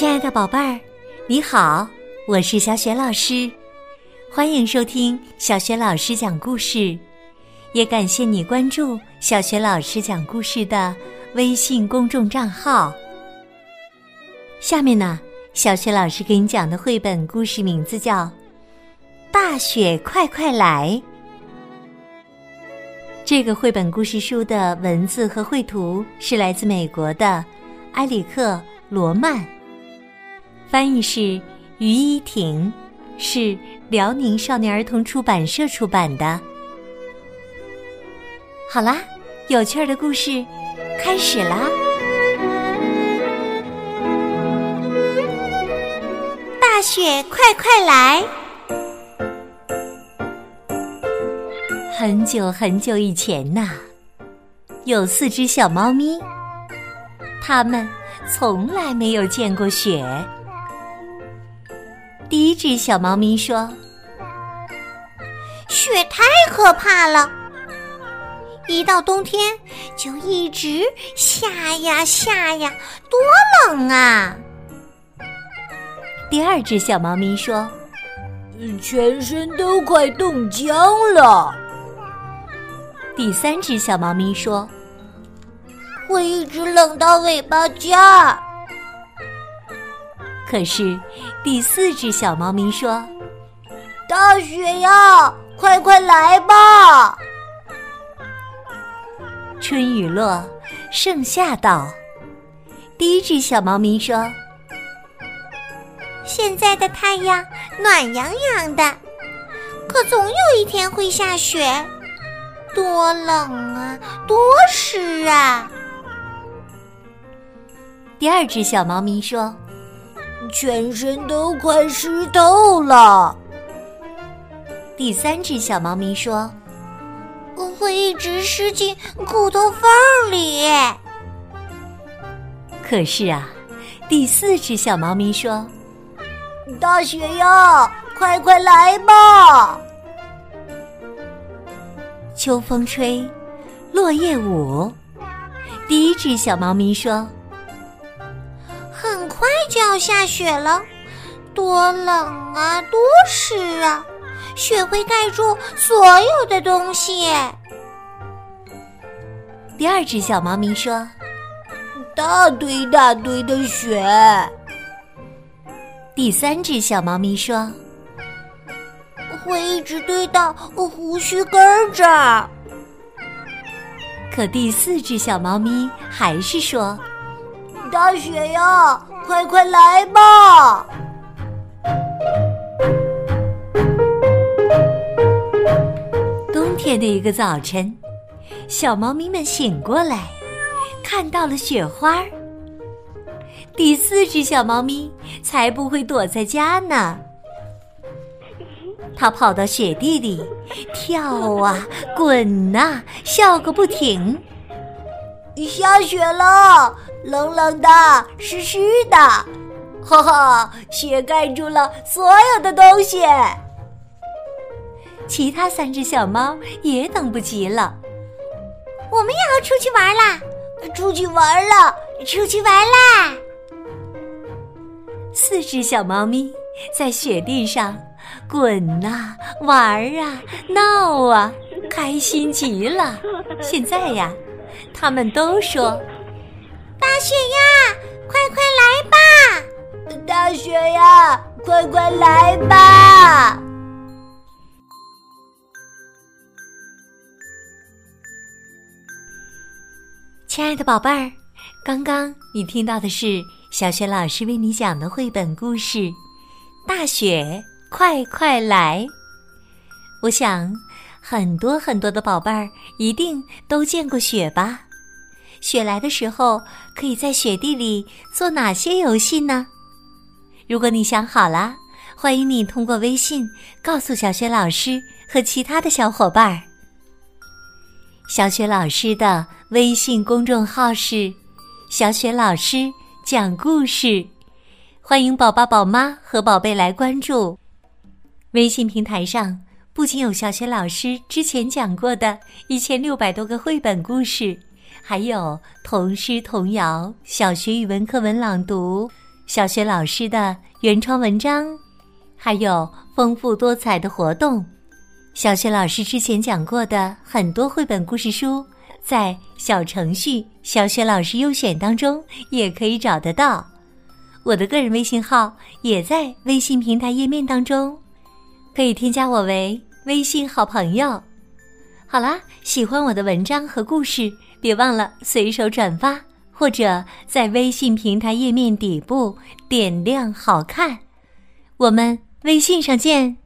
亲爱的宝贝儿，你好，我是小雪老师，欢迎收听小雪老师讲故事，也感谢你关注小雪老师讲故事的微信公众账号。下面呢，小雪老师给你讲的绘本故事名字叫《大雪快快来》。这个绘本故事书的文字和绘图是来自美国的埃里克·罗曼。翻译是于依婷，是辽宁少年儿童出版社出版的。好啦，有趣儿的故事开始啦！大雪快快来！很久很久以前呐，有四只小猫咪，它们从来没有见过雪。第一只小猫咪说：“雪太可怕了，一到冬天就一直下呀下呀，多冷啊！”第二只小猫咪说：“全身都快冻僵了。”第三只小猫咪说：“会一直冷到尾巴尖。”可是，第四只小猫咪说：“大雪呀，快快来吧！”春雨落，盛夏到。第一只小猫咪说：“现在的太阳暖洋洋的，可总有一天会下雪，多冷啊，多湿啊！”第二只小猫咪说。全身都快湿透了。第三只小猫咪说：“我会一直湿进骨头缝里。”可是啊，第四只小猫咪说：“大雪呀，快快来吧！”秋风吹，落叶舞。第一只小猫咪说。就要下雪了，多冷啊，多湿啊！雪会盖住所有的东西。第二只小猫咪说：“大堆大堆的雪。”第三只小猫咪说：“会一直堆到胡须根儿这儿。”可第四只小猫咪还是说：“大雪呀！”快快来吧！冬天的一个早晨，小猫咪们醒过来，看到了雪花。第四只小猫咪才不会躲在家呢，它跑到雪地里跳啊滚啊，笑个不停。下雪了。冷冷的，湿湿的，哈哈！雪盖住了所有的东西。其他三只小猫也等不及了，我们也要出去玩啦！出去玩了，出去玩啦！四只小猫咪在雪地上滚啊，玩啊，闹啊，开心极了。现在呀，他们都说。大雪呀，快快来吧！大雪呀，快快来吧！亲爱的宝贝儿，刚刚你听到的是小雪老师为你讲的绘本故事《大雪快快来》。我想，很多很多的宝贝儿一定都见过雪吧。雪来的时候，可以在雪地里做哪些游戏呢？如果你想好了，欢迎你通过微信告诉小雪老师和其他的小伙伴儿。小雪老师的微信公众号是“小雪老师讲故事”，欢迎宝宝、宝妈和宝贝来关注。微信平台上不仅有小雪老师之前讲过的一千六百多个绘本故事。还有童诗、童谣、小学语文课文朗读、小学老师的原创文章，还有丰富多彩的活动。小学老师之前讲过的很多绘本故事书，在小程序“小学老师优选”当中也可以找得到。我的个人微信号也在微信平台页面当中，可以添加我为微信好朋友。好啦，喜欢我的文章和故事，别忘了随手转发。或者在微信平台页面底部点亮“好看”，我们微信上见。